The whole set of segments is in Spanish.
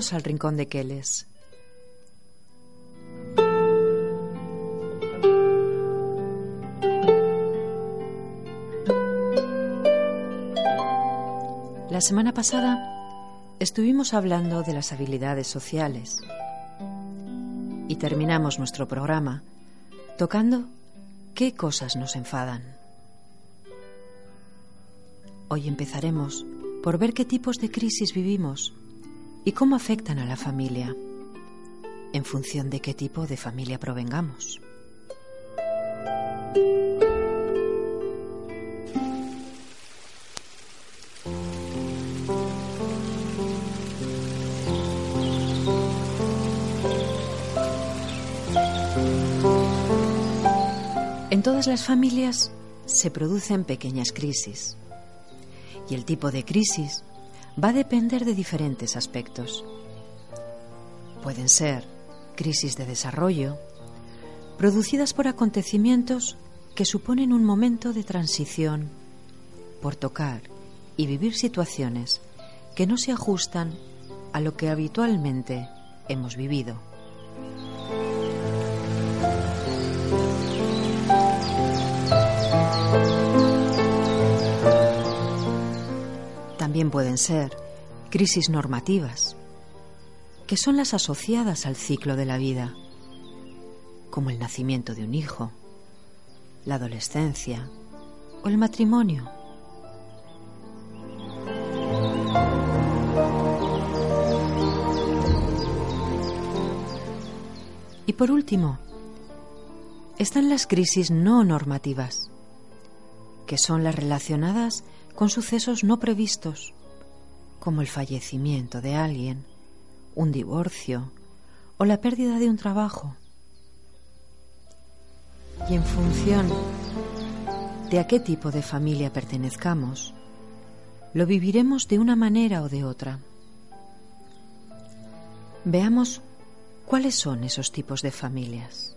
Al Rincón de Keles. La semana pasada estuvimos hablando de las habilidades sociales y terminamos nuestro programa tocando qué cosas nos enfadan. Hoy empezaremos por ver qué tipos de crisis vivimos y cómo afectan a la familia, en función de qué tipo de familia provengamos. En todas las familias se producen pequeñas crisis y el tipo de crisis va a depender de diferentes aspectos. Pueden ser crisis de desarrollo, producidas por acontecimientos que suponen un momento de transición, por tocar y vivir situaciones que no se ajustan a lo que habitualmente hemos vivido. También pueden ser crisis normativas, que son las asociadas al ciclo de la vida, como el nacimiento de un hijo, la adolescencia o el matrimonio. Y por último, están las crisis no normativas, que son las relacionadas con sucesos no previstos, como el fallecimiento de alguien, un divorcio o la pérdida de un trabajo. Y en función de a qué tipo de familia pertenezcamos, lo viviremos de una manera o de otra. Veamos cuáles son esos tipos de familias.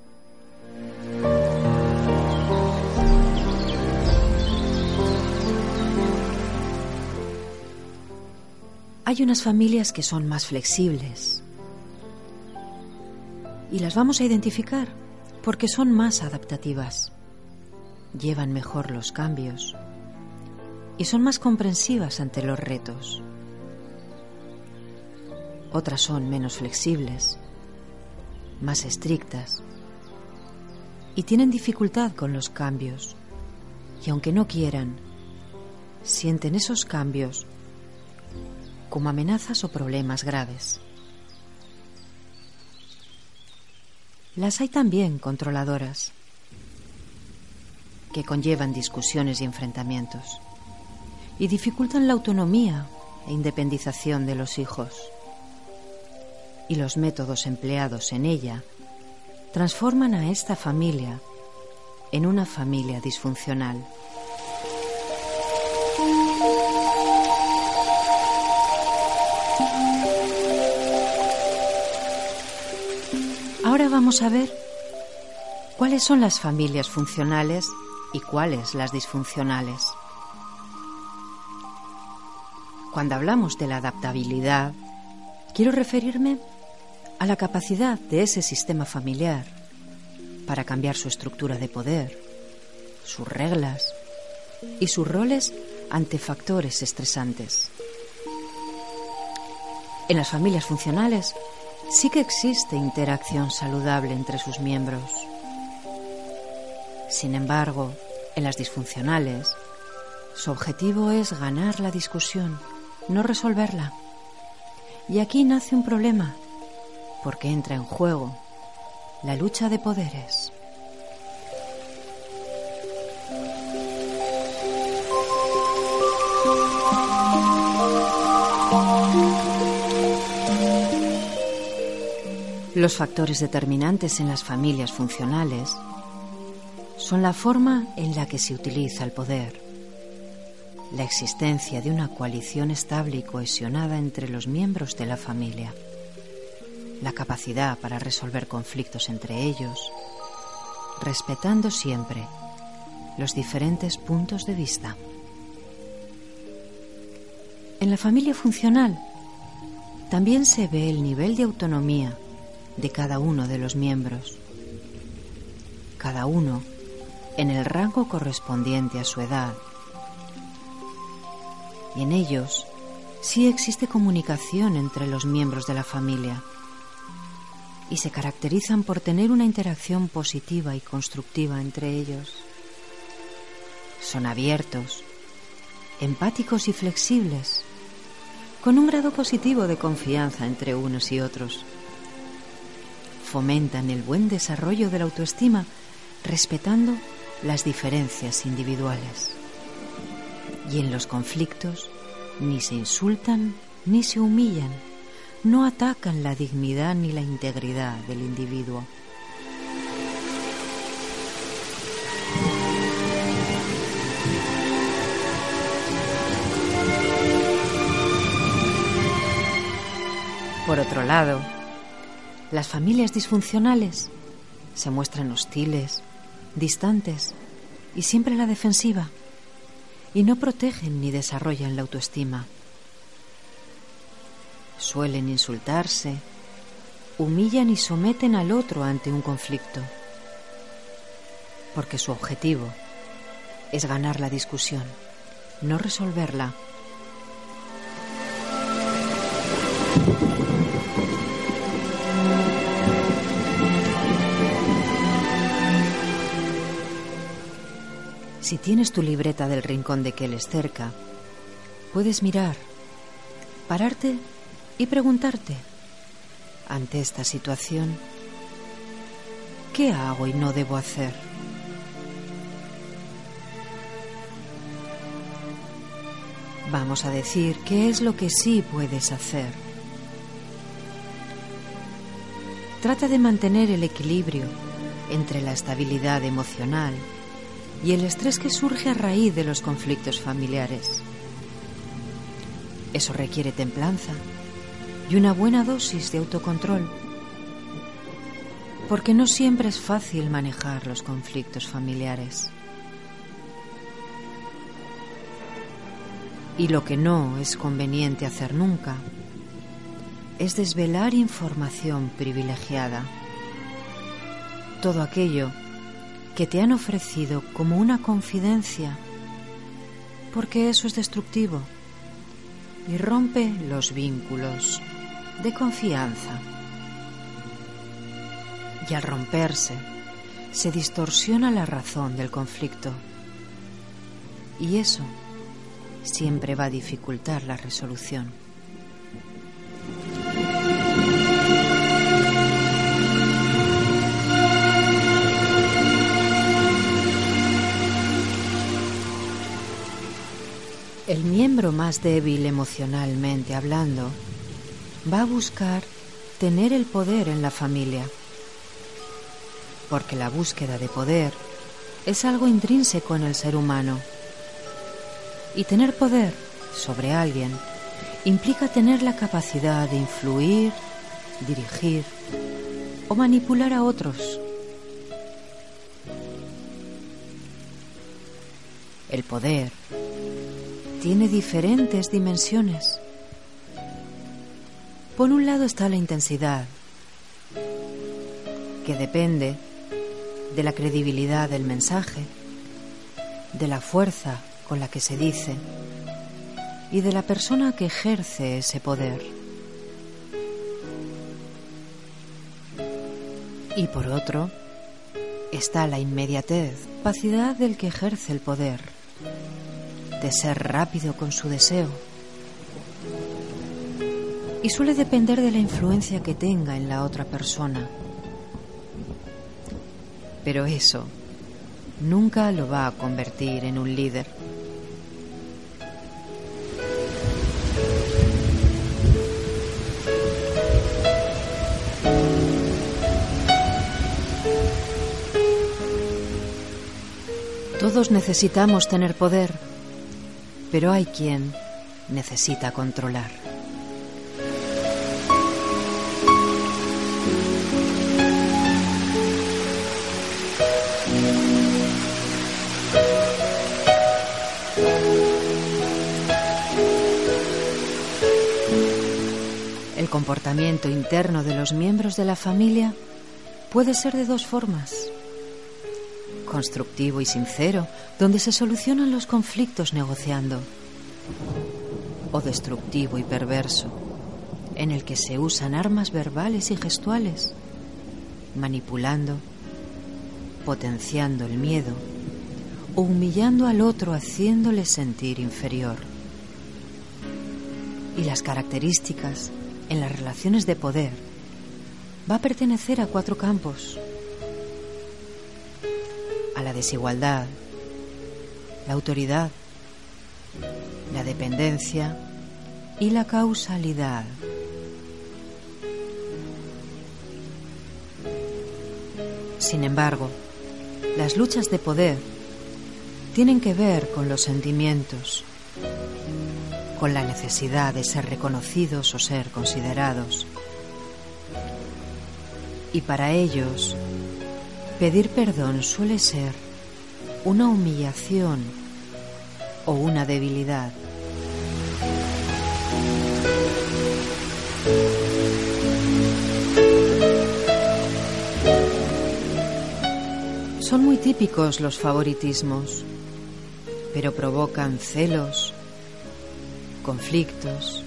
Hay unas familias que son más flexibles. Y las vamos a identificar porque son más adaptativas, llevan mejor los cambios. Y son más comprensivas ante los retos. Otras son menos flexibles, más estrictas. Y tienen dificultad con los cambios. Y aunque no quieran, sienten esos cambios como amenazas o problemas graves. Las hay también controladoras, que conllevan discusiones y enfrentamientos, y dificultan la autonomía e independización de los hijos. Y los métodos empleados en ella transforman a esta familia en una familia disfuncional. Ahora vamos a ver cuáles son las familias funcionales y cuáles las disfuncionales. Cuando hablamos de la adaptabilidad, quiero referirme a la capacidad de ese sistema familiar para cambiar su estructura de poder, sus reglas y sus roles ante factores estresantes. En las familias funcionales sí que existe interacción saludable entre sus miembros. Sin embargo, en las disfuncionales, su objetivo es ganar la discusión, no resolverla. Y aquí nace un problema, porque entra en juego la lucha de poderes. Los factores determinantes en las familias funcionales son la forma en la que se utiliza el poder, la existencia de una coalición estable y cohesionada entre los miembros de la familia, la capacidad para resolver conflictos entre ellos, respetando siempre los diferentes puntos de vista. En la familia funcional también se ve el nivel de autonomía de cada uno de los miembros. Cada uno en el rango correspondiente a su edad. Y en ellos sí existe comunicación entre los miembros de la familia y se caracterizan por tener una interacción positiva y constructiva entre ellos. Son abiertos, empáticos y flexibles, con un grado positivo de confianza entre unos y otros. Fomentan el buen desarrollo de la autoestima respetando las diferencias individuales. Y en los conflictos ni se insultan ni se humillan, no atacan la dignidad ni la integridad del individuo. Por otro lado, las familias disfuncionales se muestran hostiles, distantes y siempre la defensiva, y no protegen ni desarrollan la autoestima. Suelen insultarse, humillan y someten al otro ante un conflicto, porque su objetivo es ganar la discusión, no resolverla. Si tienes tu libreta del rincón de Keles cerca, puedes mirar, pararte y preguntarte, ante esta situación, ¿qué hago y no debo hacer? Vamos a decir qué es lo que sí puedes hacer. Trata de mantener el equilibrio entre la estabilidad emocional y el estrés que surge a raíz de los conflictos familiares. Eso requiere templanza y una buena dosis de autocontrol, porque no siempre es fácil manejar los conflictos familiares. Y lo que no es conveniente hacer nunca es desvelar información privilegiada. Todo aquello que te han ofrecido como una confidencia, porque eso es destructivo y rompe los vínculos de confianza. Y al romperse, se distorsiona la razón del conflicto. Y eso siempre va a dificultar la resolución. Más débil emocionalmente hablando va a buscar tener el poder en la familia, porque la búsqueda de poder es algo intrínseco en el ser humano. Y tener poder sobre alguien implica tener la capacidad de influir, dirigir o manipular a otros. El poder tiene diferentes dimensiones. Por un lado está la intensidad, que depende de la credibilidad del mensaje, de la fuerza con la que se dice y de la persona que ejerce ese poder. Y por otro, está la inmediatez, capacidad del que ejerce el poder de ser rápido con su deseo, y suele depender de la influencia que tenga en la otra persona. Pero eso nunca lo va a convertir en un líder. Todos necesitamos tener poder, pero hay quien necesita controlar. El comportamiento interno de los miembros de la familia puede ser de dos formas constructivo y sincero, donde se solucionan los conflictos negociando, o destructivo y perverso, en el que se usan armas verbales y gestuales, manipulando, potenciando el miedo o humillando al otro haciéndole sentir inferior. Y las características en las relaciones de poder va a pertenecer a cuatro campos la desigualdad, la autoridad, la dependencia y la causalidad. Sin embargo, las luchas de poder tienen que ver con los sentimientos, con la necesidad de ser reconocidos o ser considerados. Y para ellos, Pedir perdón suele ser una humillación o una debilidad. Son muy típicos los favoritismos, pero provocan celos, conflictos,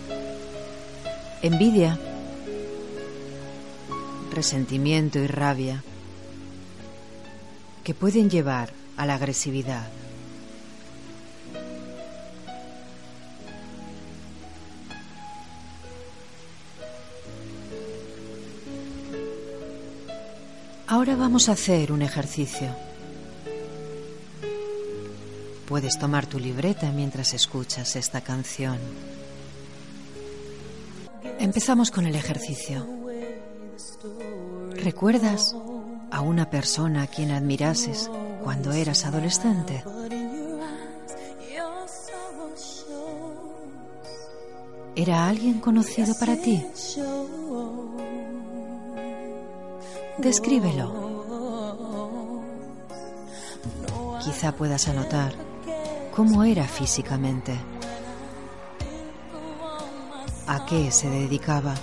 envidia, resentimiento y rabia que pueden llevar a la agresividad. Ahora vamos a hacer un ejercicio. Puedes tomar tu libreta mientras escuchas esta canción. Empezamos con el ejercicio. ¿Recuerdas a una persona a quien admirases cuando eras adolescente? ¿Era alguien conocido para ti? Descríbelo. Quizá puedas anotar cómo era físicamente, a qué se dedicaba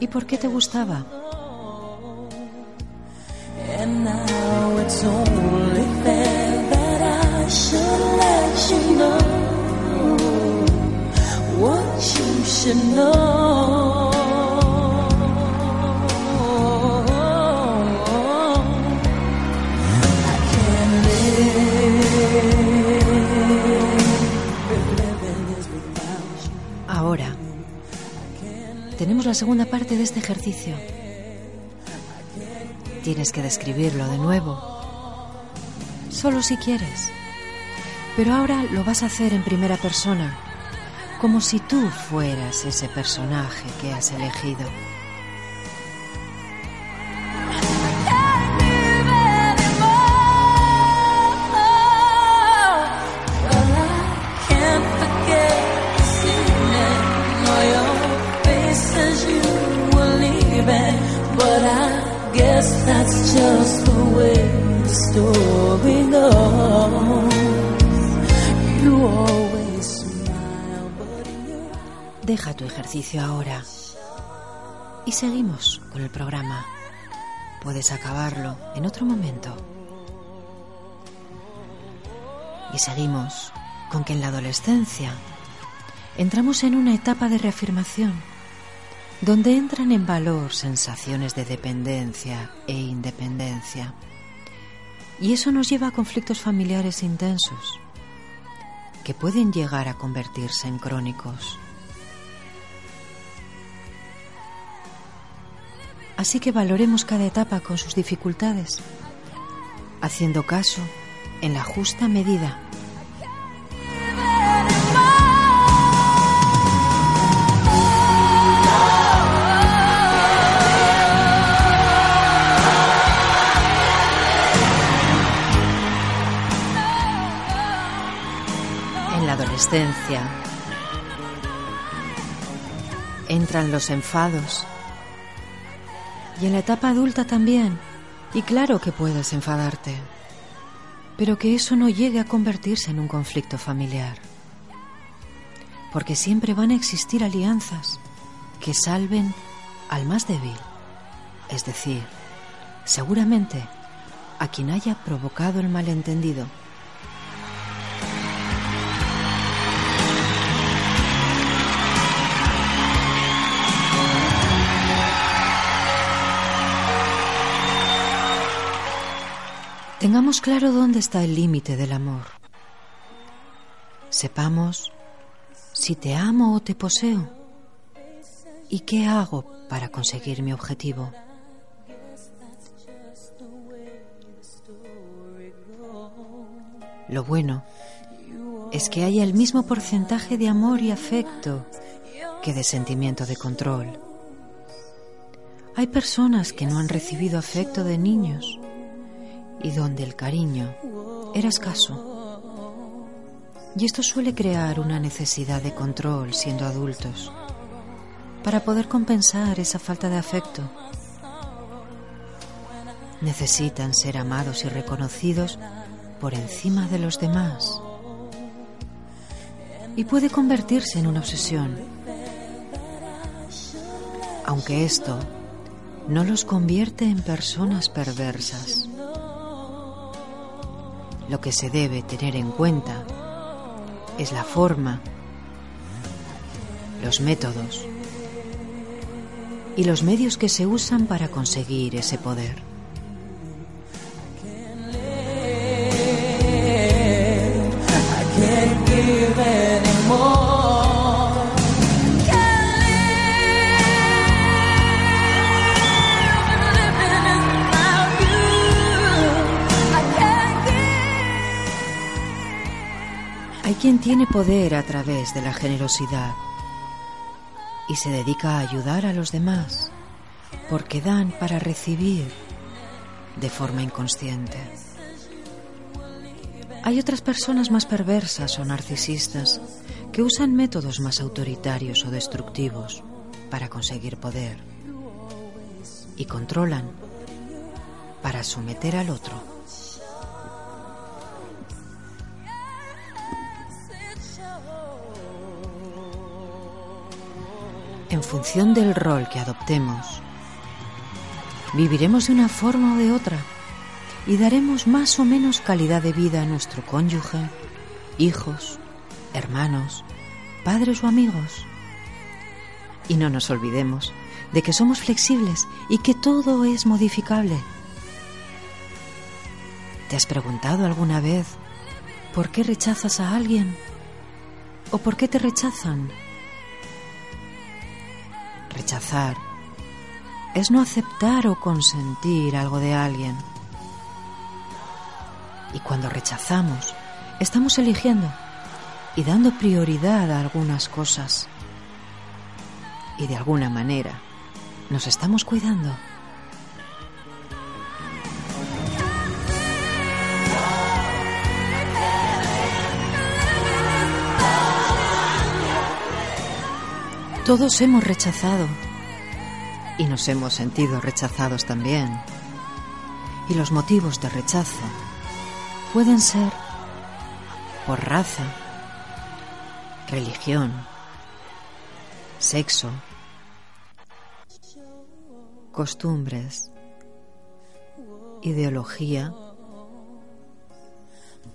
¿Y por qué te gustaba? La segunda parte de este ejercicio. Tienes que describirlo de nuevo, solo si quieres. Pero ahora lo vas a hacer en primera persona, como si tú fueras ese personaje que has elegido. Deja tu ejercicio ahora y seguimos con el programa. Puedes acabarlo en otro momento. Y seguimos con que en la adolescencia entramos en una etapa de reafirmación donde entran en valor sensaciones de dependencia e independencia. Y eso nos lleva a conflictos familiares intensos. que pueden llegar a convertirse en crónicos. Así que valoremos cada etapa con sus dificultades, haciendo caso en la justa medida. Adolescencia entran los enfados y en la etapa adulta también. Y claro que puedes enfadarte, pero que eso no llegue a convertirse en un conflicto familiar. Porque siempre van a existir alianzas que salven al más débil, es decir, seguramente a quien haya provocado el malentendido. Tengamos claro dónde está el límite del amor. Sepamos si te amo o te poseo y qué hago para conseguir mi objetivo. Lo bueno es que haya el mismo porcentaje de amor y afecto que de sentimiento de control. Hay personas que no han recibido afecto de niños y donde el cariño era escaso. Y esto suele crear una necesidad de control siendo adultos para poder compensar esa falta de afecto. Necesitan ser amados y reconocidos por encima de los demás. Y puede convertirse en una obsesión. Aunque esto no los convierte en personas perversas. Lo que se debe tener en cuenta es la forma, los métodos y los medios que se usan para conseguir ese poder. Quien tiene poder a través de la generosidad y se dedica a ayudar a los demás porque dan para recibir de forma inconsciente. Hay otras personas más perversas o narcisistas que usan métodos más autoritarios o destructivos para conseguir poder y controlan para someter al otro. En función del rol que adoptemos, viviremos de una forma o de otra y daremos más o menos calidad de vida a nuestro cónyuge, hijos, hermanos, padres o amigos. Y no nos olvidemos de que somos flexibles y que todo es modificable. ¿Te has preguntado alguna vez por qué rechazas a alguien? ¿O por qué te rechazan? Rechazar es no aceptar o consentir algo de alguien. Y cuando rechazamos, estamos eligiendo y dando prioridad a algunas cosas. Y de alguna manera nos estamos cuidando. Todos hemos rechazado y nos hemos sentido rechazados también. Y los motivos de rechazo pueden ser por raza, religión, sexo, costumbres, ideología,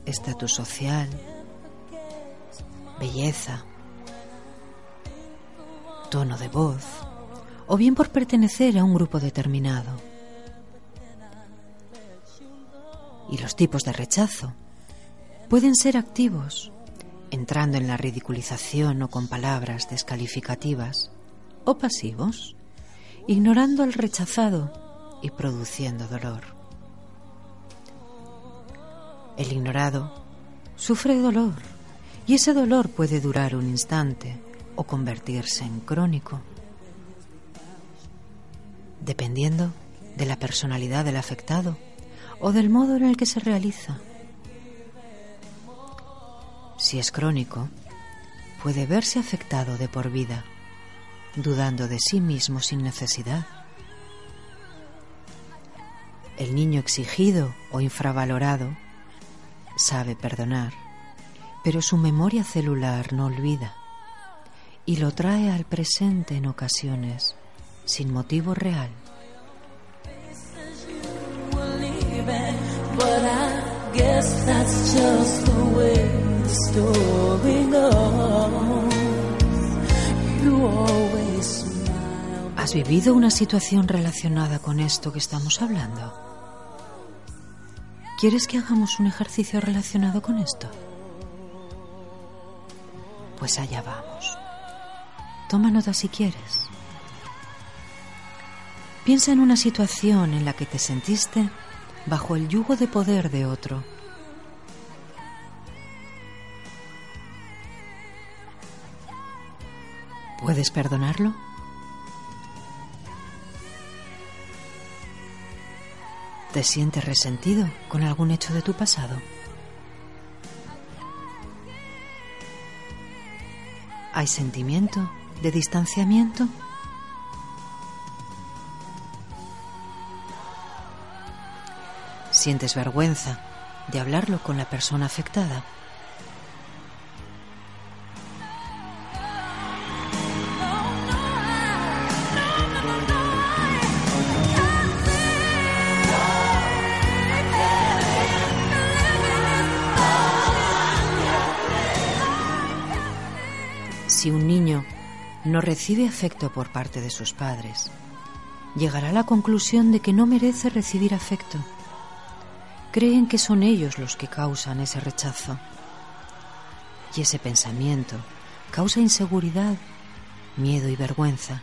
estatus social, belleza, tono de voz, o bien por pertenecer a un grupo determinado. Y los tipos de rechazo pueden ser activos entrando en la ridiculización o con palabras descalificativas, o pasivos, ignorando al rechazado y produciendo dolor. El ignorado sufre dolor y ese dolor puede durar un instante o convertirse en crónico, dependiendo de la personalidad del afectado o del modo en el que se realiza. Si es crónico, puede verse afectado de por vida, dudando de sí mismo sin necesidad. El niño exigido o infravalorado sabe perdonar, pero su memoria celular no olvida y lo trae al presente en ocasiones sin motivo real. ¿Has vivido una situación relacionada con esto que estamos hablando? ¿Quieres que hagamos un ejercicio relacionado con esto? Pues allá vamos. Toma nota si quieres. Piensa en una situación en la que te sentiste bajo el yugo de poder de otro. ¿Puedes perdonarlo? ¿Te sientes resentido con algún hecho de tu pasado? ¿Hay sentimiento de distanciamiento? ¿Sientes vergüenza de hablarlo con la persona afectada? Si un niño no recibe afecto por parte de sus padres, llegará a la conclusión de que no merece recibir afecto. Creen que son ellos los que causan ese rechazo. Y ese pensamiento causa inseguridad, miedo y vergüenza,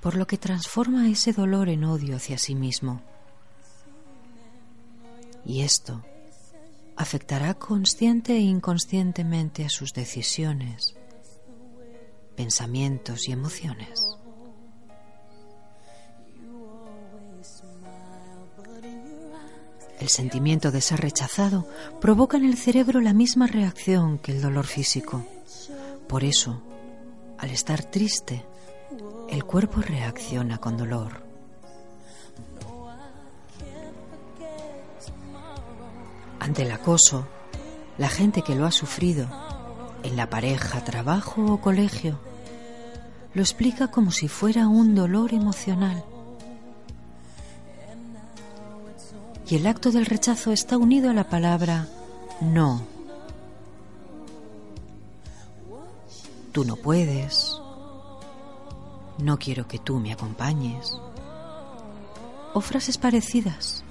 por lo que transforma ese dolor en odio hacia sí mismo. Y esto afectará consciente e inconscientemente a sus decisiones, pensamientos y emociones. El sentimiento de ser rechazado provoca en el cerebro la misma reacción que el dolor físico. Por eso, al estar triste, el cuerpo reacciona con dolor. Ante el acoso, la gente que lo ha sufrido, en la pareja, trabajo o colegio, lo explica como si fuera un dolor emocional. Y el acto del rechazo está unido a la palabra no. Tú no puedes. No quiero que tú me acompañes. O frases parecidas.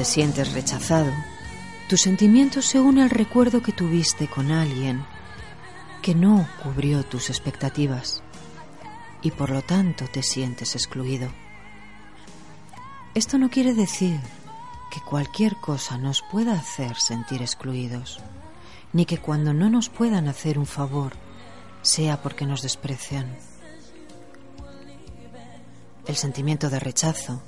Te sientes rechazado, tu sentimiento se une al recuerdo que tuviste con alguien que no cubrió tus expectativas y por lo tanto te sientes excluido. Esto no quiere decir que cualquier cosa nos pueda hacer sentir excluidos, ni que cuando no nos puedan hacer un favor sea porque nos desprecian. El sentimiento de rechazo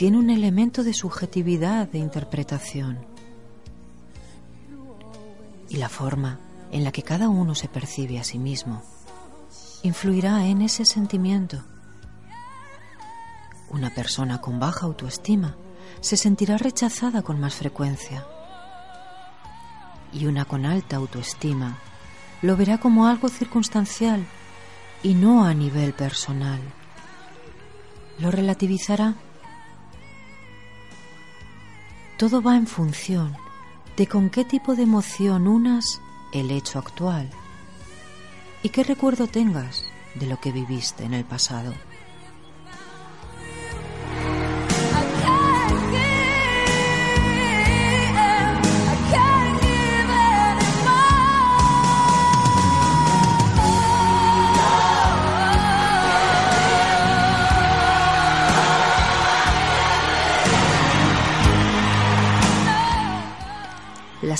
tiene un elemento de subjetividad de interpretación. Y la forma en la que cada uno se percibe a sí mismo influirá en ese sentimiento. Una persona con baja autoestima se sentirá rechazada con más frecuencia. Y una con alta autoestima lo verá como algo circunstancial y no a nivel personal. Lo relativizará todo va en función de con qué tipo de emoción unas el hecho actual y qué recuerdo tengas de lo que viviste en el pasado.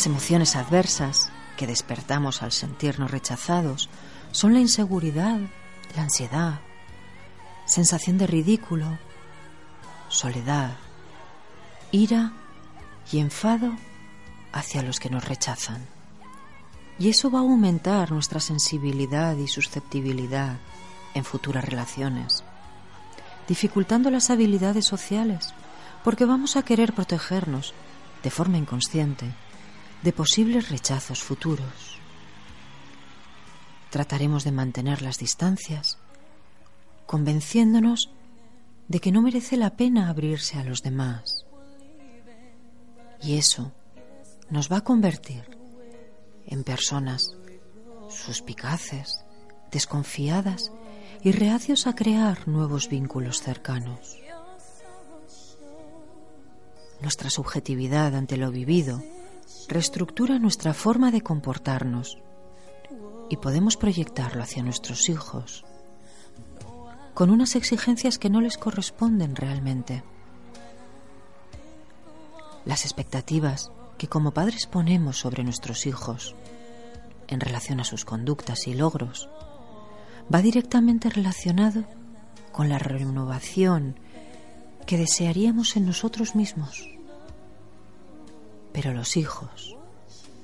Las emociones adversas que despertamos al sentirnos rechazados son la inseguridad, la ansiedad, sensación de ridículo, soledad, ira y enfado hacia los que nos rechazan. Y eso va a aumentar nuestra sensibilidad y susceptibilidad en futuras relaciones, dificultando las habilidades sociales, porque vamos a querer protegernos de forma inconsciente de posibles rechazos futuros. Trataremos de mantener las distancias, convenciéndonos de que no merece la pena abrirse a los demás. Y eso nos va a convertir en personas suspicaces, desconfiadas y reacios a crear nuevos vínculos cercanos. Nuestra subjetividad ante lo vivido reestructura nuestra forma de comportarnos y podemos proyectarlo hacia nuestros hijos con unas exigencias que no les corresponden realmente. Las expectativas que como padres ponemos sobre nuestros hijos en relación a sus conductas y logros va directamente relacionado con la renovación que desearíamos en nosotros mismos. Pero los hijos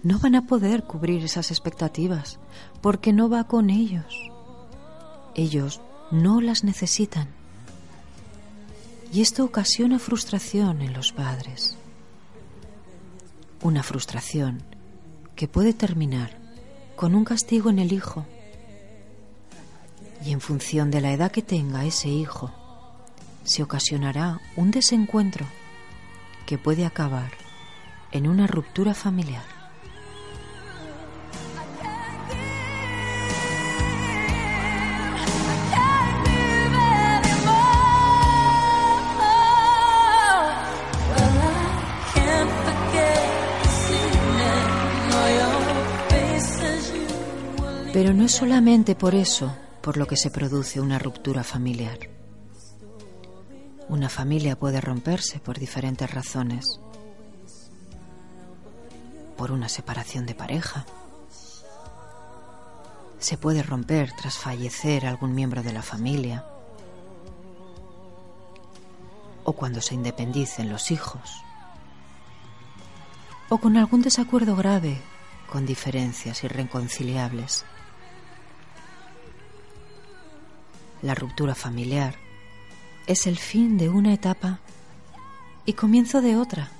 no van a poder cubrir esas expectativas porque no va con ellos. Ellos no las necesitan. Y esto ocasiona frustración en los padres. Una frustración que puede terminar con un castigo en el hijo. Y en función de la edad que tenga ese hijo, se ocasionará un desencuentro que puede acabar en una ruptura familiar. Pero no es solamente por eso por lo que se produce una ruptura familiar. Una familia puede romperse por diferentes razones por una separación de pareja. Se puede romper tras fallecer algún miembro de la familia o cuando se independicen los hijos o con algún desacuerdo grave con diferencias irreconciliables. La ruptura familiar es el fin de una etapa y comienzo de otra.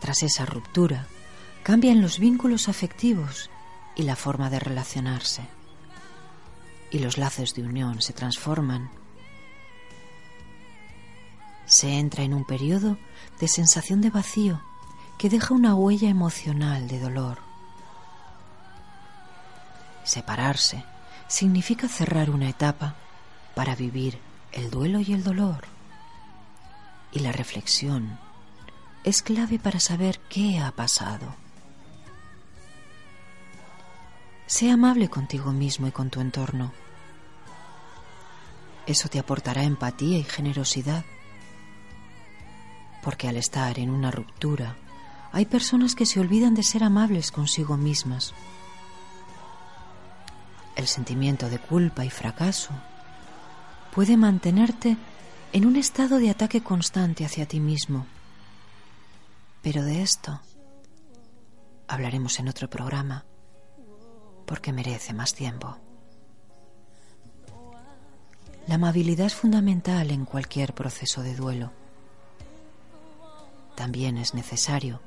Tras esa ruptura, cambian los vínculos afectivos y la forma de relacionarse. Y los lazos de unión se transforman. Se entra en un periodo de sensación de vacío que deja una huella emocional de dolor. Separarse significa cerrar una etapa para vivir el duelo y el dolor. Y la reflexión es clave para saber qué ha pasado. Sé amable contigo mismo y con tu entorno. Eso te aportará empatía y generosidad. Porque al estar en una ruptura, hay personas que se olvidan de ser amables consigo mismas. El sentimiento de culpa y fracaso puede mantenerte en un estado de ataque constante hacia ti mismo pero de esto hablaremos en otro programa porque merece más tiempo. La amabilidad es fundamental en cualquier proceso de duelo. También es necesario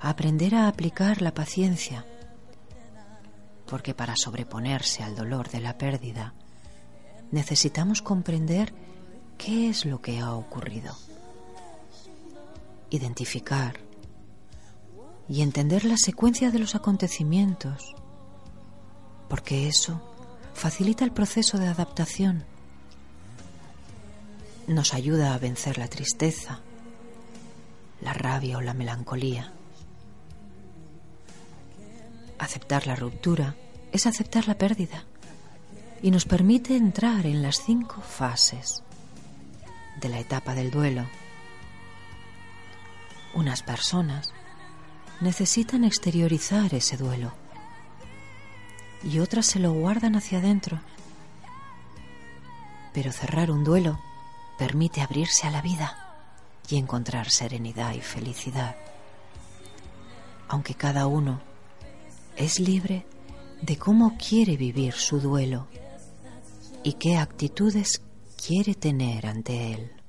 aprender a aplicar la paciencia, porque para sobreponerse al dolor de la pérdida necesitamos comprender qué es lo que ha ocurrido, identificar y entender la secuencia de los acontecimientos, porque eso facilita el proceso de adaptación, nos ayuda a vencer la tristeza, la rabia o la melancolía. Aceptar la ruptura es aceptar la pérdida y nos permite entrar en las cinco fases de la etapa del duelo. Unas personas necesitan exteriorizar ese duelo y otras se lo guardan hacia adentro. Pero cerrar un duelo permite abrirse a la vida y encontrar serenidad y felicidad, aunque cada uno es libre de cómo quiere vivir su duelo y qué actitudes quiere tener ante él.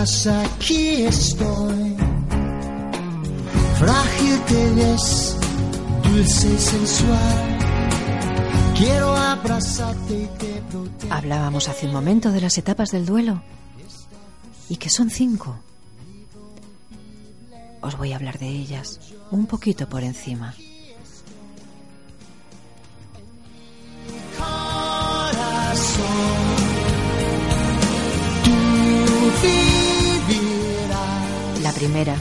Más, aquí estoy. Frágil te ves, dulce y sensual. Quiero abrazarte y te proteger. Hablábamos hace un momento de las etapas del duelo y que son cinco. Os voy a hablar de ellas un poquito por encima. corazón. Tú vivirás. La primera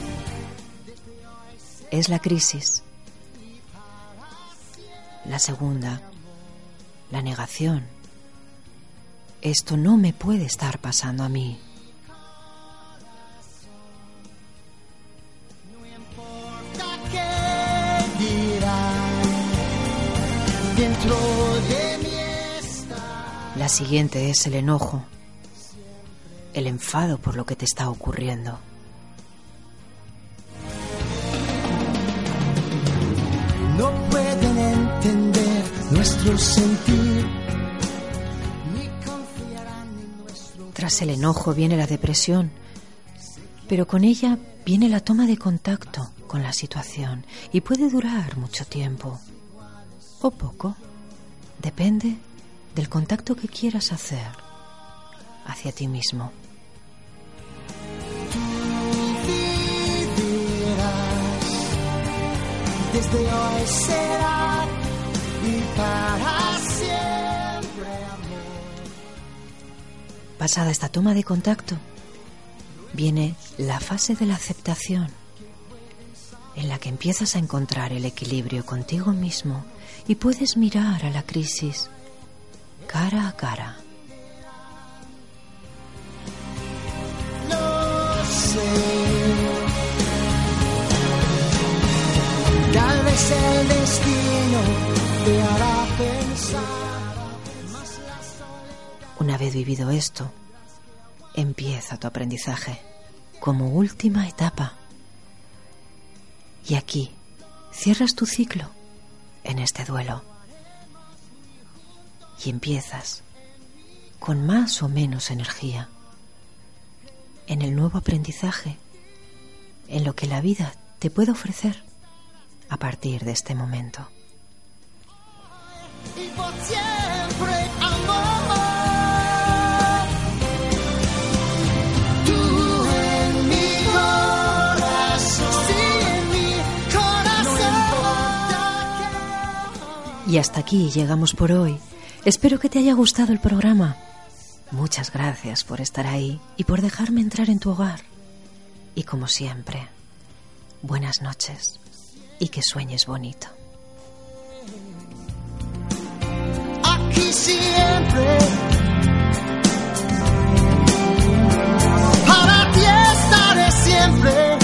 es la crisis. La segunda, la negación. Esto no me puede estar pasando a mí. La siguiente es el enojo, el enfado por lo que te está ocurriendo. No pueden entender nuestro sentir. Tras el enojo viene la depresión, pero con ella viene la toma de contacto con la situación y puede durar mucho tiempo o poco. Depende del contacto que quieras hacer hacia ti mismo. Desde hoy será y para siempre amor. Pasada esta toma de contacto, viene la fase de la aceptación, en la que empiezas a encontrar el equilibrio contigo mismo y puedes mirar a la crisis cara a cara. No sé. El destino te hará pensar. Una vez vivido esto, empieza tu aprendizaje como última etapa. Y aquí cierras tu ciclo en este duelo. Y empiezas con más o menos energía en el nuevo aprendizaje, en lo que la vida te puede ofrecer a partir de este momento. y por siempre amor. Tú en mi corazón, sí en mi corazón. Y hasta aquí llegamos por hoy. Espero que te haya gustado el programa. Muchas gracias por estar ahí y por dejarme entrar en tu hogar. Y como siempre, buenas noches y que sueñes bonito. Aquí siempre. Para ti estaré siempre.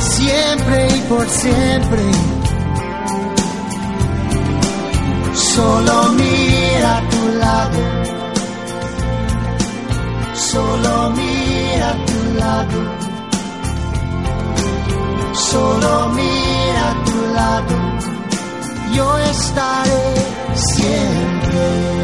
Siempre y por siempre. Solo mira a tu lado. Solo mira a tu lado. Solo mira a tu lado yo estaré siempre.